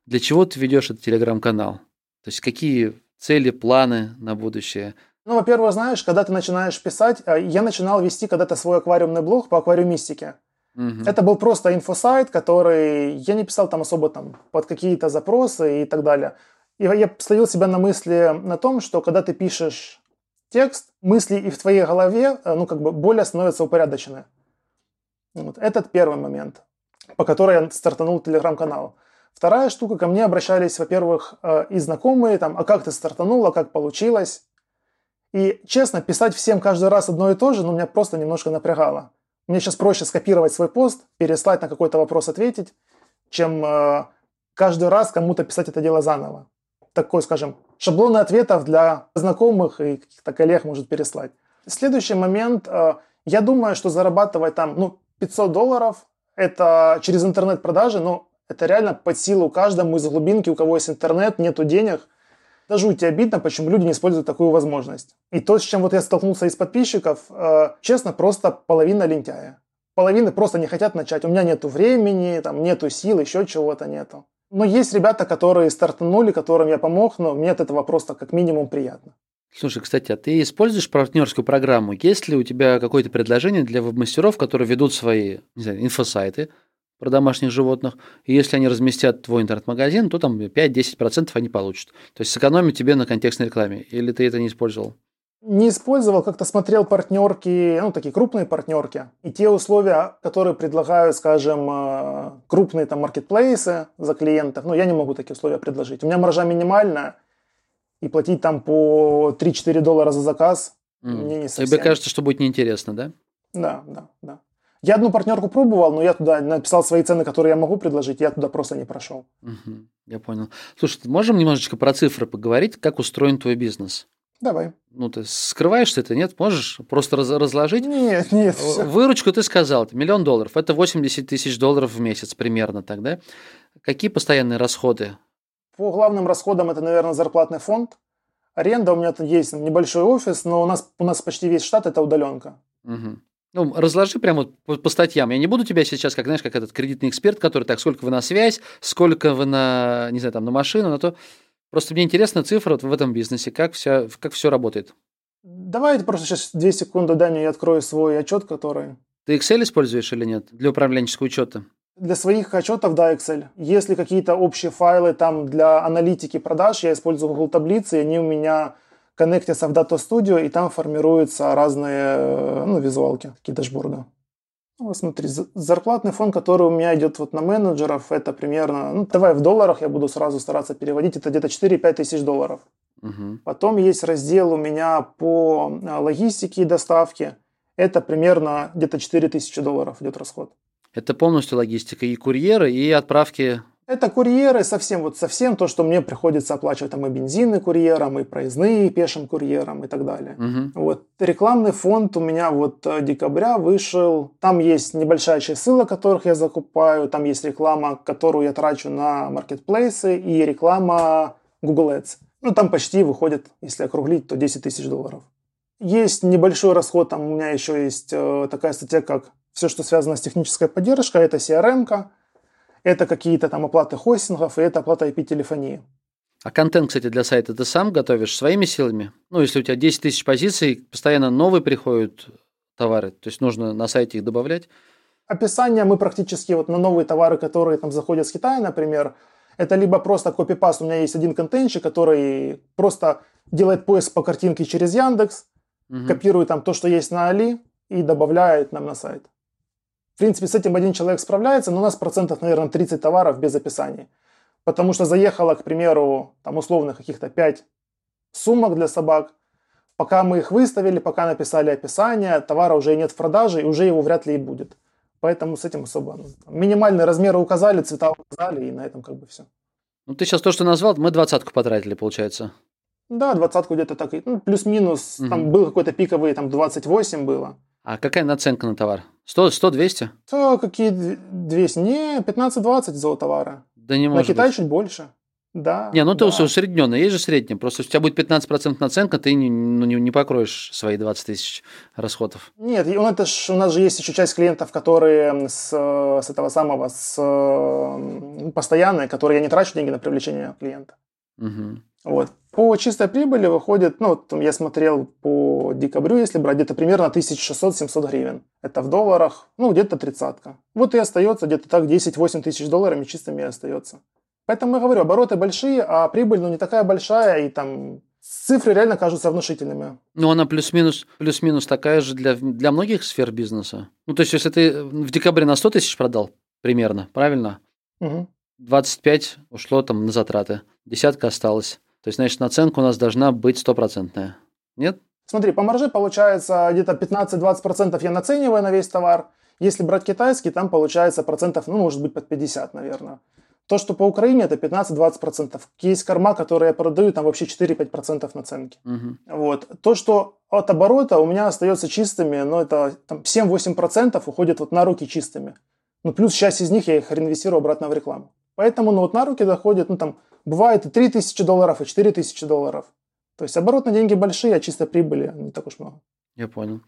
Для чего ты ведешь этот телеграм-канал? То есть какие цели, планы на будущее? Ну, во-первых, знаешь, когда ты начинаешь писать, э, я начинал вести когда-то свой аквариумный блог по аквариумистике. Угу. Это был просто инфосайт, который я не писал там особо там под какие-то запросы и так далее. И я словил себя на мысли на том, что когда ты пишешь текст, мысли и в твоей голове, э, ну, как бы более становятся упорядочены. Вот. Этот первый момент, по которой я стартанул телеграм-канал. Вторая штука, ко мне обращались, во-первых, э, и знакомые, там, а как ты стартанула, как получилось. И, честно, писать всем каждый раз одно и то же, ну, меня просто немножко напрягало. Мне сейчас проще скопировать свой пост, переслать на какой-то вопрос ответить, чем э, каждый раз кому-то писать это дело заново. Такой, скажем, шаблоны ответов для знакомых и каких-то коллег может переслать. Следующий момент. Э, я думаю, что зарабатывать там, ну, 500 долларов, это через интернет-продажи, ну, это реально под силу каждому из глубинки, у кого есть интернет, нету денег. Даже тебя обидно, почему люди не используют такую возможность. И то, с чем вот я столкнулся из подписчиков, э, честно, просто половина лентяя. Половины просто не хотят начать. У меня нету времени, там нету сил, еще чего-то нету. Но есть ребята, которые стартанули, которым я помог, но мне от этого просто как минимум приятно. Слушай, кстати, а ты используешь партнерскую программу? Есть ли у тебя какое-то предложение для веб-мастеров, которые ведут свои не знаю, инфосайты, про домашних животных, и если они разместят твой интернет-магазин, то там 5-10% они получат. То есть сэкономить тебе на контекстной рекламе. Или ты это не использовал? Не использовал, как-то смотрел партнерки, ну, такие крупные партнерки. И те условия, которые предлагают, скажем, э, крупные там маркетплейсы за клиентов, ну, я не могу такие условия предложить. У меня маржа минимальная, и платить там по 3-4 доллара за заказ мне не совсем. Тебе кажется, что будет неинтересно, да? Да, да, да. Я одну партнерку пробовал, но я туда написал свои цены, которые я могу предложить, я туда просто не прошел. Угу, я понял. Слушай, можем немножечко про цифры поговорить, как устроен твой бизнес? Давай. Ну, ты скрываешь ты это, нет? Можешь просто раз, разложить? Нет, нет. Все. Выручку ты сказал, миллион долларов. Это 80 тысяч долларов в месяц примерно тогда. Какие постоянные расходы? По главным расходам это, наверное, зарплатный фонд. Аренда, у меня есть небольшой офис, но у нас, у нас почти весь штат это удаленка. Угу. Ну, разложи прямо по, по статьям. Я не буду тебя сейчас, как знаешь, как этот кредитный эксперт, который так, сколько вы на связь, сколько вы на, не знаю, там, на машину, на то. Просто мне интересна цифра вот в этом бизнесе, как все, как все работает. Давайте просто сейчас две секунды дай мне, я открою свой отчет, который... Ты Excel используешь или нет для управленческого учета? Для своих отчетов, да, Excel. Если какие-то общие файлы там для аналитики продаж, я использую Google таблицы, и они у меня коннектятся в Data Studio, и там формируются разные ну, визуалки, такие дашборды. Вот смотри, зарплатный фонд, который у меня идет вот на менеджеров, это примерно, ну давай в долларах я буду сразу стараться переводить, это где-то 4-5 тысяч долларов. Угу. Потом есть раздел у меня по а, логистике и доставке, это примерно где-то 4 тысячи долларов идет расход. Это полностью логистика и курьеры, и отправки это курьеры совсем, вот совсем то, что мне приходится оплачивать там и бензины курьерам, и проездные пешим курьерам и так далее. Угу. Вот рекламный фонд у меня вот э, декабря вышел. Там есть небольшая часть ссылок, которых я закупаю. Там есть реклама, которую я трачу на маркетплейсы и реклама Google Ads. Ну, там почти выходит, если округлить, то 10 тысяч долларов. Есть небольшой расход, там у меня еще есть э, такая статья, как все, что связано с технической поддержкой, это CRM-ка это какие-то там оплаты хостингов, и это оплата IP-телефонии. А контент, кстати, для сайта ты сам готовишь своими силами? Ну, если у тебя 10 тысяч позиций, постоянно новые приходят товары, то есть нужно на сайте их добавлять? Описание мы практически вот на новые товары, которые там заходят с Китая, например, это либо просто копипаст, у меня есть один контентчик, который просто делает поиск по картинке через Яндекс, угу. копирует там то, что есть на Али, и добавляет нам на сайт. В принципе, с этим один человек справляется, но у нас процентов, наверное, 30 товаров без описания. Потому что заехало, к примеру, там условно каких-то 5 сумок для собак. Пока мы их выставили, пока написали описание, товара уже нет в продаже, и уже его вряд ли и будет. Поэтому с этим особо... Ну, минимальные размеры указали, цвета указали, и на этом как бы все. Ну, ты сейчас то, что назвал, мы двадцатку потратили, получается. Да, двадцатку где-то так, ну, плюс-минус, угу. там был какой-то пиковый, там 28 было. А какая наценка на товар? 100, 100 200? То какие 200? Не, 15-20 золотовара. Да не может На Китай быть. чуть больше. Да. Не, ну да. ты усредненно, есть же среднее. Просто если у тебя будет 15% наценка, ты не, ну, не, не покроешь свои 20 тысяч расходов. Нет, он, это ж, у нас же есть еще часть клиентов, которые с, с этого самого, с постоянные, которые я не трачу деньги на привлечение клиента. Угу. Вот. По чистой прибыли выходит, ну, вот я смотрел по декабрю, если брать, где-то примерно 1600-700 гривен. Это в долларах, ну, где-то тридцатка. Вот и остается где-то так 10-8 тысяч долларами чистыми остается. Поэтому я говорю, обороты большие, а прибыль, ну, не такая большая, и там цифры реально кажутся внушительными. Ну, она плюс-минус, плюс-минус такая же для, для многих сфер бизнеса. Ну, то есть, если ты в декабре на 100 тысяч продал, примерно, правильно? Угу. 25 ушло там на затраты, десятка осталась. То есть, значит, наценка у нас должна быть стопроцентная. Нет? Смотри, по марже получается где-то 15-20% я нацениваю на весь товар. Если брать китайский, там получается процентов, ну, может быть, под 50, наверное. То, что по Украине, это 15-20%. Есть корма, которые я продаю, там вообще 4-5% наценки. Угу. Вот. То, что от оборота у меня остается чистыми, ну, это там 7-8% уходит вот на руки чистыми. Ну, плюс часть из них я их реинвестирую обратно в рекламу. Поэтому, ну, вот на руки доходит, ну, там, Бывает и 3 тысячи долларов, и 4 тысячи долларов. То есть оборот на деньги большие, а чисто прибыли не так уж много. Я понял.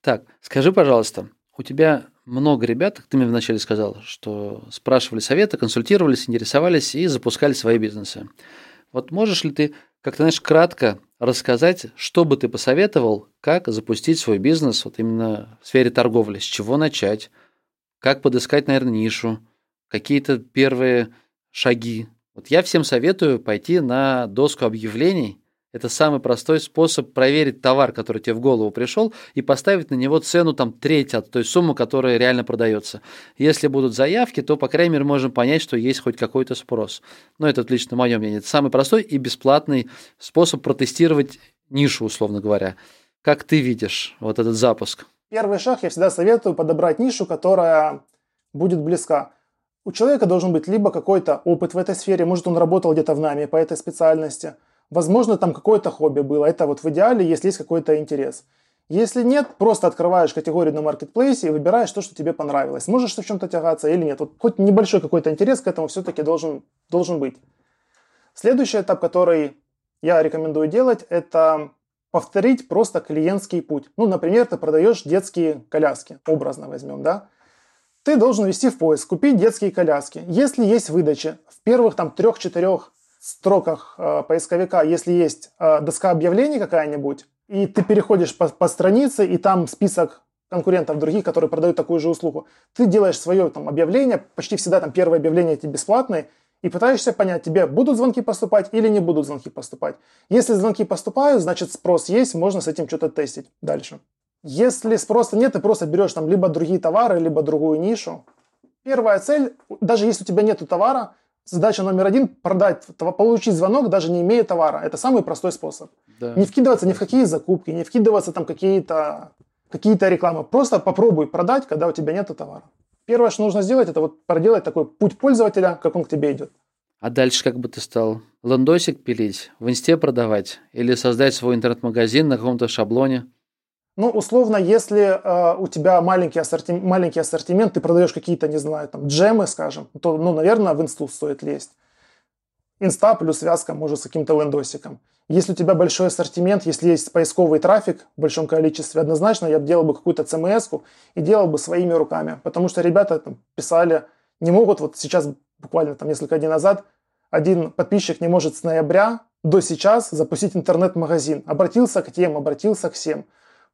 Так, скажи, пожалуйста, у тебя много ребят, ты мне вначале сказал, что спрашивали советы, консультировались, интересовались и запускали свои бизнесы. Вот можешь ли ты как-то, знаешь, кратко рассказать, что бы ты посоветовал, как запустить свой бизнес вот именно в сфере торговли, с чего начать, как подыскать, наверное, нишу, какие-то первые шаги, вот я всем советую пойти на доску объявлений. Это самый простой способ проверить товар, который тебе в голову пришел, и поставить на него цену там треть от той суммы, которая реально продается. Если будут заявки, то, по крайней мере, можем понять, что есть хоть какой-то спрос. Но это лично мое мнение. Это самый простой и бесплатный способ протестировать нишу, условно говоря. Как ты видишь вот этот запуск? Первый шаг я всегда советую подобрать нишу, которая будет близка. У человека должен быть либо какой-то опыт в этой сфере, может он работал где-то в нами по этой специальности, возможно там какое-то хобби было, это вот в идеале, если есть какой-то интерес. Если нет, просто открываешь категорию на маркетплейсе и выбираешь то, что тебе понравилось. Можешь ты в чем-то тягаться или нет. Вот хоть небольшой какой-то интерес к этому все-таки должен, должен быть. Следующий этап, который я рекомендую делать, это повторить просто клиентский путь. Ну, например, ты продаешь детские коляски, образно возьмем, да? Ты должен ввести в поиск, купить детские коляски. Если есть выдача в первых там трех-четырех строках э, поисковика, если есть э, доска объявлений какая-нибудь, и ты переходишь по, по странице, и там список конкурентов других, которые продают такую же услугу. Ты делаешь свое там, объявление, почти всегда там первое объявление эти бесплатные, и пытаешься понять, тебе будут звонки поступать или не будут звонки поступать. Если звонки поступают, значит спрос есть, можно с этим что-то тестить дальше. Если спроса нет, ты просто берешь там либо другие товары, либо другую нишу. Первая цель, даже если у тебя нет товара, задача номер один – продать, получить звонок, даже не имея товара. Это самый простой способ. Да. Не вкидываться ни в какие закупки, не вкидываться там какие-то какие-то рекламы. Просто попробуй продать, когда у тебя нет товара. Первое, что нужно сделать, это вот проделать такой путь пользователя, как он к тебе идет. А дальше как бы ты стал? Лендосик пилить, в инсте продавать или создать свой интернет-магазин на каком-то шаблоне? Ну, условно, если э, у тебя маленький, ассорти... маленький ассортимент, ты продаешь какие-то, не знаю, там, джемы, скажем, то, ну, наверное, в инсту стоит лезть. Инста плюс связка, может, с каким-то лендосиком. Если у тебя большой ассортимент, если есть поисковый трафик в большом количестве, однозначно я бы делал бы какую-то CMS и делал бы своими руками. Потому что ребята там, писали, не могут, вот сейчас буквально там несколько дней назад, один подписчик не может с ноября до сейчас запустить интернет-магазин. Обратился к тем, обратился к всем.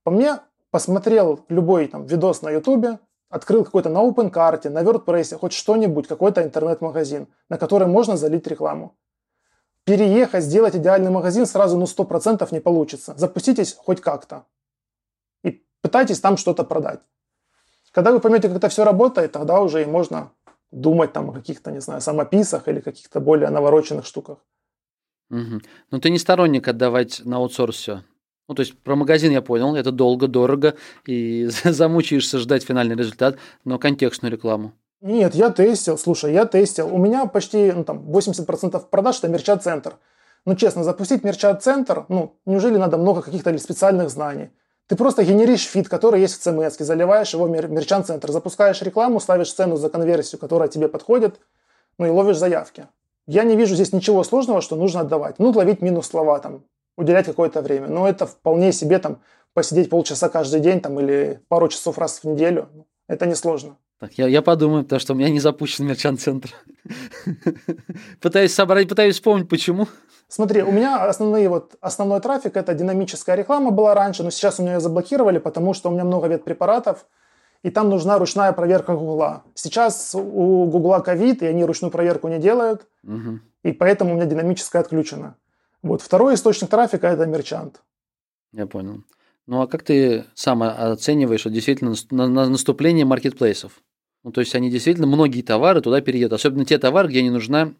По мне, посмотрел любой там видос на ютубе, открыл какой-то на OpenCart, на WordPress, хоть что-нибудь, какой-то интернет-магазин, на который можно залить рекламу. Переехать, сделать идеальный магазин сразу ну 100% не получится. Запуститесь хоть как-то. И пытайтесь там что-то продать. Когда вы поймете, как это все работает, тогда уже и можно думать там о каких-то, не знаю, самописах или каких-то более навороченных штуках. Угу. Ну, ты не сторонник отдавать на аутсорс все. Ну, то есть про магазин я понял, это долго, дорого, и замучаешься ждать финальный результат, но контекстную рекламу. Нет, я тестил, слушай, я тестил. У меня почти ну, там, 80% продаж это мерчат-центр. Ну, честно, запустить merchant-центр, ну, неужели надо много каких-то специальных знаний? Ты просто генеришь feed, который есть в CMS, заливаешь его в merchant-центр, запускаешь рекламу, ставишь цену за конверсию, которая тебе подходит, ну и ловишь заявки. Я не вижу здесь ничего сложного, что нужно отдавать. Ну, ловить минус слова, там, уделять какое-то время. Но это вполне себе там посидеть полчаса каждый день там, или пару часов раз в неделю. Это несложно. Так, я, я подумаю, потому что у меня не запущен merchant-центр. пытаюсь собрать, пытаюсь вспомнить, почему. Смотри, у меня основные, вот, основной трафик – это динамическая реклама была раньше, но сейчас у меня ее заблокировали, потому что у меня много ветпрепаратов, и там нужна ручная проверка Гугла. Сейчас у Гугла ковид, и они ручную проверку не делают, угу. и поэтому у меня динамическая отключена. Вот второй источник трафика – это мерчант. Я понял. Ну а как ты сам оцениваешь действительно на, на наступление маркетплейсов? Ну, то есть они действительно, многие товары туда переедут, особенно те товары, где не нужна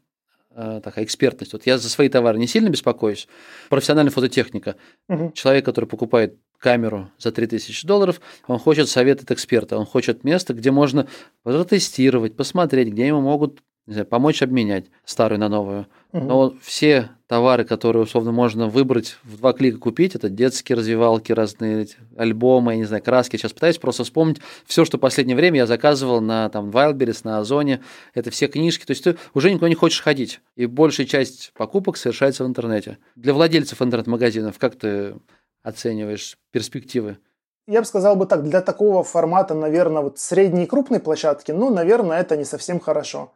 э, такая экспертность. Вот я за свои товары не сильно беспокоюсь. Профессиональная фототехника. Угу. Человек, который покупает камеру за 3000 долларов, он хочет совет от эксперта, он хочет место, где можно протестировать, посмотреть, где ему могут знаю, помочь обменять старую на новую. Угу. Но все товары, которые условно можно выбрать в два клика купить, это детские развивалки, разные альбомы, я не знаю, краски. Сейчас пытаюсь просто вспомнить все, что в последнее время я заказывал на там Wildberries, на Озоне. Это все книжки. То есть ты уже никуда не хочешь ходить. И большая часть покупок совершается в интернете. Для владельцев интернет-магазинов как ты оцениваешь перспективы? Я бы сказал бы так, для такого формата, наверное, вот средней и крупной площадки, ну, наверное, это не совсем хорошо.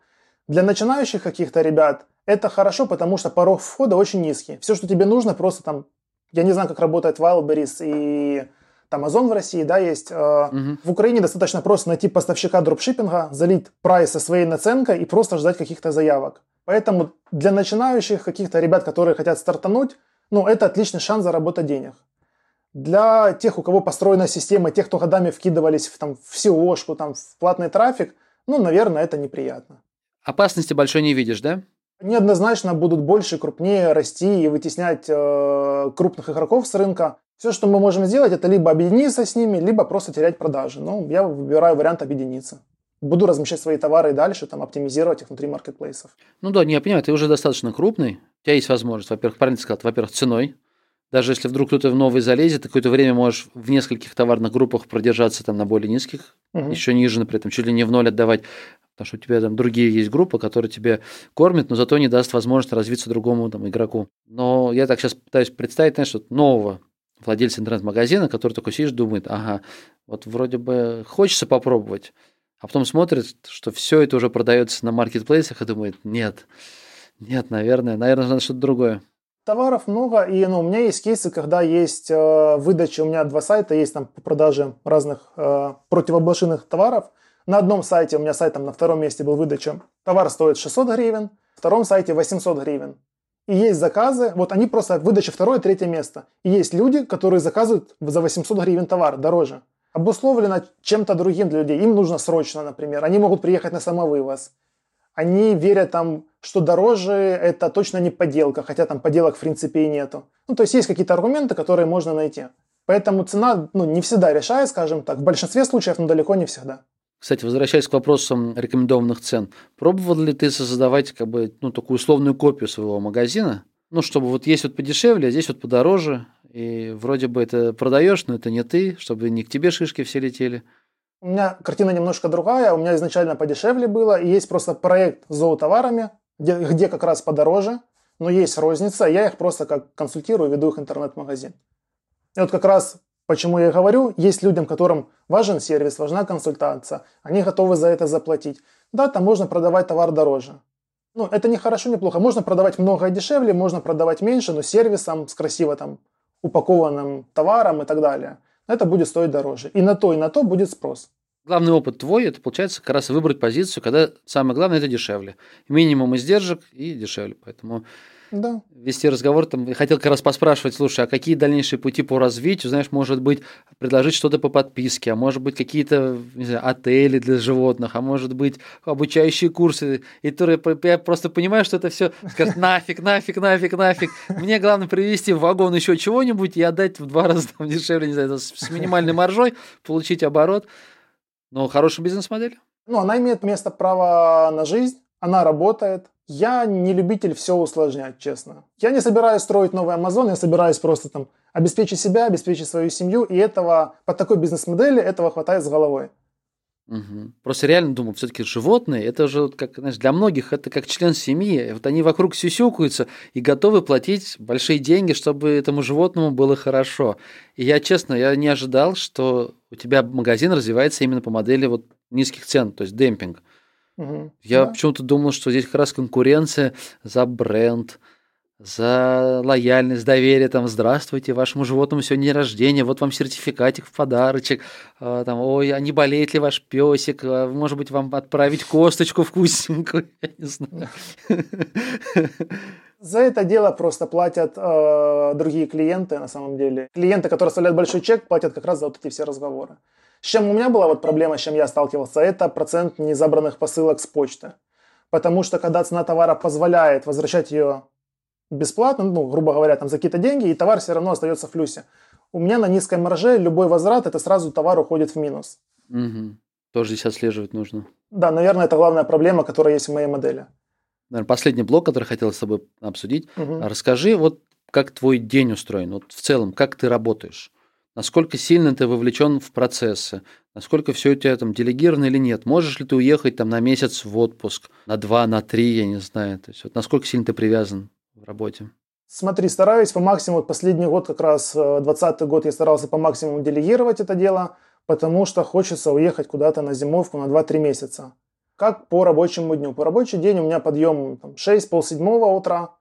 Для начинающих каких-то ребят это хорошо, потому что порог входа очень низкий. Все, что тебе нужно, просто там, я не знаю, как работает Wildberries и там Озон в России, да, есть. Угу. В Украине достаточно просто найти поставщика дропшиппинга, залить прайс со своей наценкой и просто ждать каких-то заявок. Поэтому для начинающих каких-то ребят, которые хотят стартануть, ну, это отличный шанс заработать денег. Для тех, у кого построена система, тех, кто годами вкидывались в, там, в SEO, там, в платный трафик, ну, наверное, это неприятно. Опасности большой не видишь, да? Они однозначно будут больше, крупнее расти и вытеснять э, крупных игроков с рынка. Все, что мы можем сделать, это либо объединиться с ними, либо просто терять продажи. Ну, я выбираю вариант объединиться. Буду размещать свои товары и дальше, там, оптимизировать их внутри маркетплейсов. Ну да, не, я понимаю, ты уже достаточно крупный. У тебя есть возможность, во-первых, правильно сказал, во-первых, ценой. Даже если вдруг кто-то в новый залезет, ты какое-то время можешь в нескольких товарных группах продержаться там на более низких, угу. еще ниже, например, там, чуть ли не в ноль отдавать, потому что у тебя там другие есть группы, которые тебе кормят, но зато не даст возможность развиться другому там, игроку. Но я так сейчас пытаюсь представить, знаешь, вот нового владельца интернет-магазина, который такой сидишь, думает, ага, вот вроде бы хочется попробовать, а потом смотрит, что все это уже продается на маркетплейсах и думает, нет, нет, наверное, наверное, надо что-то другое. Товаров много, и ну, у меня есть кейсы, когда есть э, выдача, у меня два сайта есть там по продаже разных э, противоблошиных товаров. На одном сайте, у меня сайт там на втором месте был выдача, товар стоит 600 гривен, на втором сайте 800 гривен. И есть заказы, вот они просто выдача второе, третье место. И есть люди, которые заказывают за 800 гривен товар дороже. Обусловлено чем-то другим для людей. Им нужно срочно, например. Они могут приехать на самовывоз. Они верят там, что дороже это точно не подделка, хотя там подделок в принципе и нету. Ну, то есть есть какие-то аргументы, которые можно найти. Поэтому цена ну, не всегда решает, скажем так. В большинстве случаев, но далеко не всегда. Кстати, возвращаясь к вопросам рекомендованных цен, пробовал ли ты создавать как бы, ну, такую условную копию своего магазина? Ну, чтобы вот есть вот подешевле, а здесь вот подороже, и вроде бы это продаешь, но это не ты, чтобы не к тебе шишки все летели. У меня картина немножко другая, у меня изначально подешевле было, и есть просто проект с зоотоварами, где, где как раз подороже, но есть розница, я их просто как консультирую, веду их интернет-магазин. И вот как раз Почему я говорю, есть людям, которым важен сервис, важна консультация, они готовы за это заплатить. Да, там можно продавать товар дороже. Ну, это не хорошо, не плохо. Можно продавать много дешевле, можно продавать меньше, но сервисом, с красиво там упакованным товаром и так далее. Это будет стоить дороже. И на то, и на то будет спрос. Главный опыт твой, это получается как раз выбрать позицию, когда самое главное это дешевле. Минимум издержек и дешевле. Поэтому да. вести разговор. Там, хотел как раз поспрашивать, слушай, а какие дальнейшие пути по развитию? Знаешь, может быть, предложить что-то по подписке, а может быть, какие-то знаю, отели для животных, а может быть, обучающие курсы. И которые я просто понимаю, что это все скажет, нафиг, нафиг, нафиг, нафиг. Мне главное привезти в вагон еще чего-нибудь и отдать в два раза там, дешевле, не знаю, с минимальной маржой, получить оборот. Но хорошая бизнес-модель. Ну, она имеет место права на жизнь, она работает, я не любитель все усложнять, честно. Я не собираюсь строить новый Amazon, я собираюсь просто там обеспечить себя, обеспечить свою семью, и этого, по такой бизнес-модели этого хватает с головой. Угу. Просто реально думаю, все-таки животные, это же, как, знаешь, для многих это как член семьи. Вот они вокруг сюсюкаются и готовы платить большие деньги, чтобы этому животному было хорошо. И я, честно, я не ожидал, что у тебя магазин развивается именно по модели вот низких цен, то есть демпинг. Угу. Я да. почему-то думал, что здесь как раз конкуренция за бренд, за лояльность, доверие, там, здравствуйте, вашему животному сегодня день рождения, вот вам сертификатик в подарочек, а, там, ой, а не болеет ли ваш песик, а, может быть, вам отправить косточку вкусненькую, я не знаю. За это дело просто платят э, другие клиенты, на самом деле. Клиенты, которые оставляют большой чек, платят как раз за вот эти все разговоры. С чем у меня была вот проблема, с чем я сталкивался, это процент незабранных посылок с почты. Потому что когда цена товара позволяет возвращать ее бесплатно, ну, грубо говоря, там за какие-то деньги, и товар все равно остается в плюсе. У меня на низкой марже любой возврат, это сразу товар уходит в минус. Угу. Тоже здесь отслеживать нужно. Да, наверное, это главная проблема, которая есть в моей модели. Наверное, последний блок, который хотел с тобой обсудить. Угу. Расскажи, вот как твой день устроен, вот в целом, как ты работаешь? Насколько сильно ты вовлечен в процессы, насколько все у тебя там делегировано или нет. Можешь ли ты уехать там на месяц в отпуск, на два, на три, я не знаю. То есть вот насколько сильно ты привязан в работе? Смотри, стараюсь по максимуму, последний год, как раз 20 год, я старался по максимуму делегировать это дело, потому что хочется уехать куда-то на зимовку на 2-3 месяца. Как по рабочему дню? По рабочий день у меня подъем там, 6 полседьмого утра.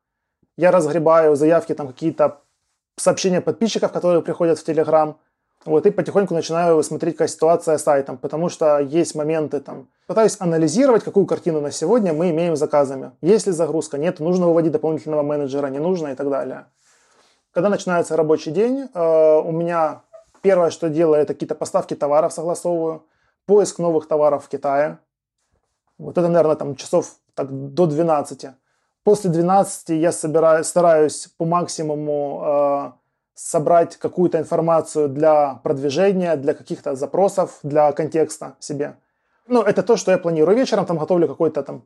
Я разгребаю заявки там какие-то сообщения подписчиков, которые приходят в Телеграм. Вот, и потихоньку начинаю смотреть, какая ситуация с сайтом, потому что есть моменты там. Пытаюсь анализировать, какую картину на сегодня мы имеем с заказами. Есть ли загрузка, нет, нужно выводить дополнительного менеджера, не нужно и так далее. Когда начинается рабочий день, э, у меня первое, что делаю, это какие-то поставки товаров согласовываю, поиск новых товаров в Китае. Вот это, наверное, там часов так, до 12. После 12 я собираю, стараюсь по максимуму э, собрать какую-то информацию для продвижения, для каких-то запросов, для контекста себе. Ну, это то, что я планирую. Вечером там готовлю какой-то там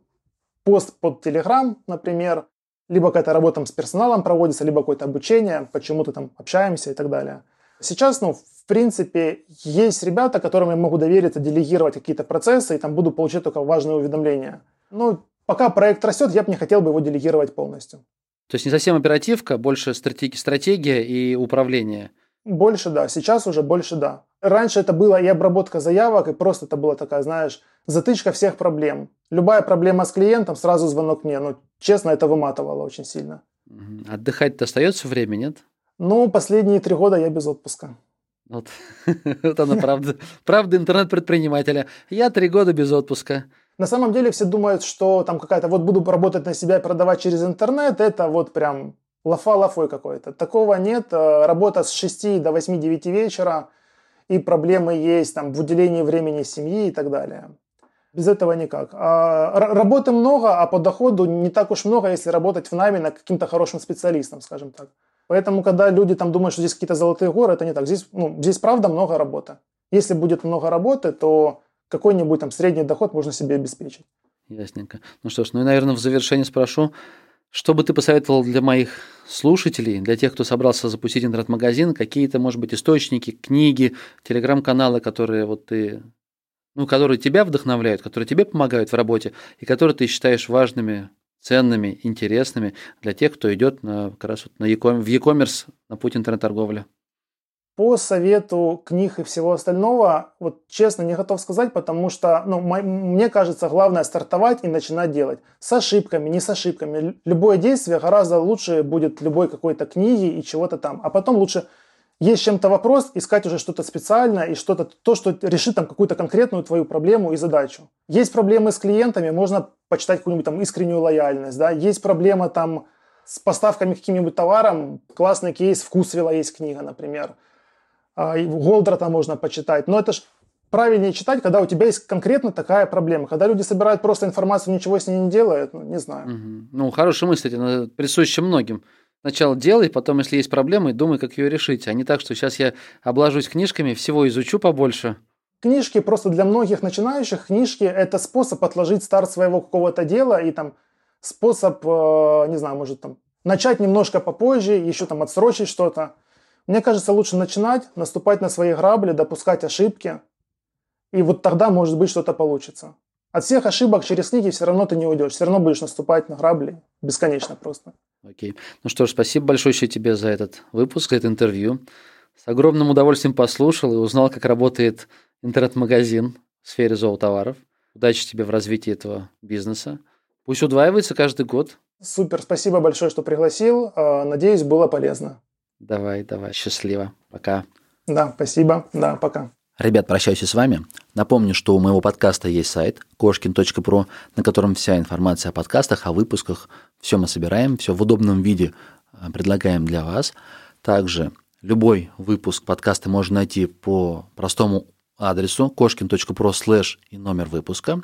пост под Telegram, например, либо какая-то работа там с персоналом проводится, либо какое-то обучение, почему-то там общаемся и так далее. Сейчас, ну, в принципе, есть ребята, которым я могу довериться, делегировать какие-то процессы, и там буду получать только важные уведомления. Ну, пока проект растет, я бы не хотел бы его делегировать полностью. То есть не совсем оперативка, больше стратеги- стратегия и управление. Больше да, сейчас уже больше да. Раньше это было и обработка заявок, и просто это была такая, знаешь, затычка всех проблем. Любая проблема с клиентом, сразу звонок мне. Ну, честно, это выматывало очень сильно. Отдыхать-то остается время, нет? Ну, последние три года я без отпуска. Вот, вот она правда. Правда интернет-предпринимателя. Я три года без отпуска. На самом деле все думают, что там какая-то вот буду работать на себя и продавать через интернет, это вот прям лафа лафой какой-то. Такого нет. Э, работа с 6 до 8-9 вечера, и проблемы есть там в уделении времени семьи и так далее. Без этого никак. А, работы много, а по доходу не так уж много, если работать в найме на каким-то хорошим специалистом, скажем так. Поэтому, когда люди там думают, что здесь какие-то золотые горы, это не так. Здесь, ну, здесь правда много работы. Если будет много работы, то какой-нибудь там средний доход можно себе обеспечить. Ясненько. Ну что ж, ну и, наверное, в завершение спрошу, что бы ты посоветовал для моих слушателей, для тех, кто собрался запустить интернет-магазин, какие-то, может быть, источники, книги, телеграм-каналы, которые вот ты, ну, которые тебя вдохновляют, которые тебе помогают в работе и которые ты считаешь важными ценными, интересными для тех, кто идет на, как раз вот на e-commerce, в e-commerce, на путь интернет-торговли? По совету книг и всего остального, вот честно не готов сказать, потому что, ну, мне кажется, главное стартовать и начинать делать. С ошибками, не с ошибками. Любое действие гораздо лучше будет любой какой-то книги и чего-то там. А потом лучше есть чем-то вопрос, искать уже что-то специальное и что-то, то, что решит там какую-то конкретную твою проблему и задачу. Есть проблемы с клиентами, можно почитать какую-нибудь там искреннюю лояльность, да, есть проблема там с поставками каким-нибудь товаром, классный кейс, Вкусвилла есть книга, например, а, Голдра там можно почитать, но это ж правильнее читать, когда у тебя есть конкретно такая проблема. Когда люди собирают просто информацию, ничего с ней не делают, ну, не знаю. Угу. Ну, хорошая мысль, это присуща многим. Сначала делай, потом, если есть проблемы, думай, как ее решить. А не так, что сейчас я обложусь книжками, всего изучу побольше. Книжки просто для многих начинающих, книжки – это способ отложить старт своего какого-то дела и там способ, э, не знаю, может там начать немножко попозже, еще там отсрочить что-то. Мне кажется, лучше начинать, наступать на свои грабли, допускать ошибки, и вот тогда, может быть, что-то получится. От всех ошибок через книги все равно ты не уйдешь, все равно будешь наступать на грабли бесконечно просто. Окей. Ну что ж, спасибо большое еще тебе за этот выпуск, за это интервью. С огромным удовольствием послушал и узнал, как работает интернет-магазин в сфере зоотоваров. Удачи тебе в развитии этого бизнеса. Пусть удваивается каждый год. Супер, спасибо большое, что пригласил. А, надеюсь, было полезно. Давай, давай, счастливо. Пока. Да, спасибо. Да, пока. Ребят, прощаюсь с вами. Напомню, что у моего подкаста есть сайт кошкин.про, на котором вся информация о подкастах, о выпусках, все мы собираем, все в удобном виде э, предлагаем для вас. Также любой выпуск подкаста можно найти по простому адресу кошкин.про слэш и номер выпуска.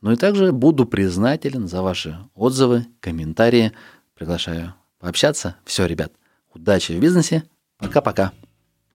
Ну и также буду признателен за ваши отзывы, комментарии. Приглашаю пообщаться. Все, ребят, удачи в бизнесе. Пока-пока.